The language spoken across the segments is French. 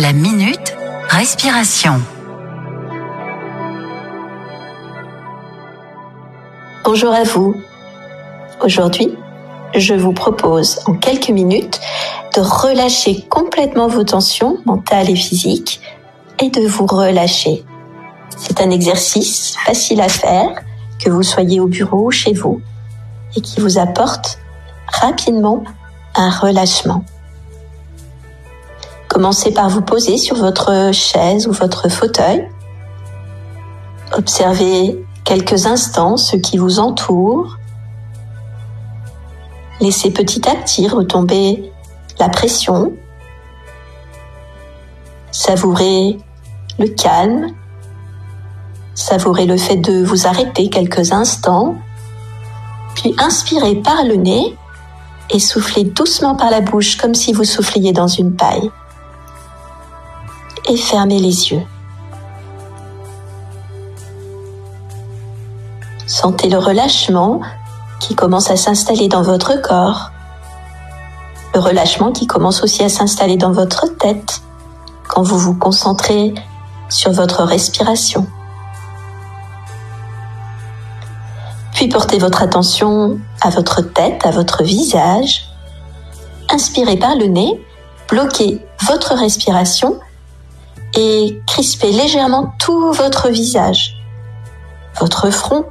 La minute respiration. Bonjour à vous. Aujourd'hui, je vous propose en quelques minutes de relâcher complètement vos tensions mentales et physiques et de vous relâcher. C'est un exercice facile à faire, que vous soyez au bureau ou chez vous, et qui vous apporte rapidement un relâchement. Commencez par vous poser sur votre chaise ou votre fauteuil. Observez quelques instants ce qui vous entoure. Laissez petit à petit retomber la pression. Savourez le calme. Savourez le fait de vous arrêter quelques instants. Puis inspirez par le nez et soufflez doucement par la bouche comme si vous souffliez dans une paille et fermez les yeux. Sentez le relâchement qui commence à s'installer dans votre corps. Le relâchement qui commence aussi à s'installer dans votre tête quand vous vous concentrez sur votre respiration. Puis portez votre attention à votre tête, à votre visage. Inspirez par le nez, bloquez votre respiration et crispez légèrement tout votre visage, votre front,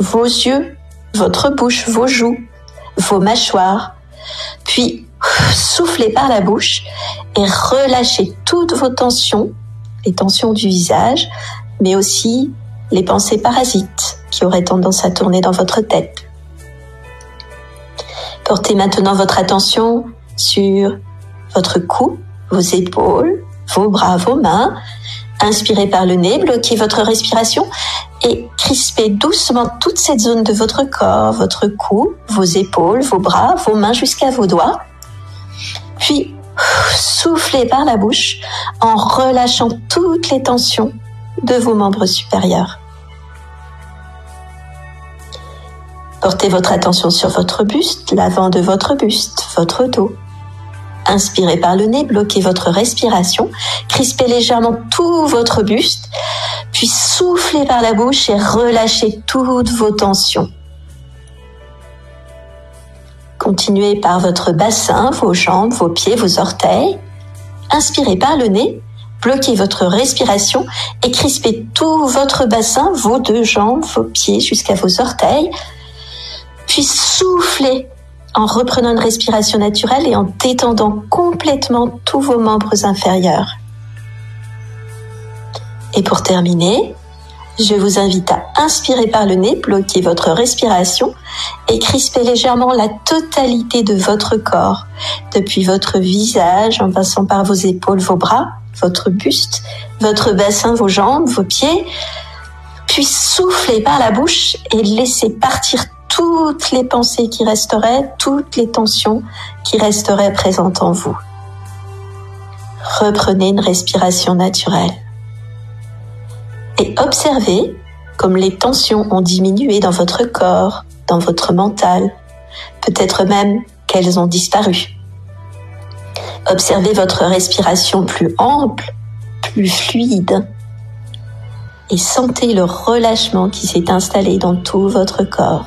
vos yeux, votre bouche, vos joues, vos mâchoires. Puis soufflez par la bouche et relâchez toutes vos tensions, les tensions du visage, mais aussi les pensées parasites qui auraient tendance à tourner dans votre tête. Portez maintenant votre attention sur votre cou, vos épaules, vos bras, vos mains. Inspirez par le nez, bloquez votre respiration et crispez doucement toute cette zone de votre corps, votre cou, vos épaules, vos bras, vos mains jusqu'à vos doigts. Puis soufflez par la bouche en relâchant toutes les tensions de vos membres supérieurs. Portez votre attention sur votre buste, l'avant de votre buste, votre dos. Inspirez par le nez, bloquez votre respiration, crispez légèrement tout votre buste, puis soufflez par la bouche et relâchez toutes vos tensions. Continuez par votre bassin, vos jambes, vos pieds, vos orteils. Inspirez par le nez, bloquez votre respiration et crispez tout votre bassin, vos deux jambes, vos pieds jusqu'à vos orteils. Puis soufflez en reprenant une respiration naturelle et en détendant complètement tous vos membres inférieurs. Et pour terminer, je vous invite à inspirer par le nez, bloquer votre respiration et crisper légèrement la totalité de votre corps, depuis votre visage en passant par vos épaules, vos bras, votre buste, votre bassin, vos jambes, vos pieds, puis soufflez par la bouche et laissez partir toutes les pensées qui resteraient, toutes les tensions qui resteraient présentes en vous. Reprenez une respiration naturelle et observez comme les tensions ont diminué dans votre corps, dans votre mental, peut-être même qu'elles ont disparu. Observez votre respiration plus ample, plus fluide, et sentez le relâchement qui s'est installé dans tout votre corps.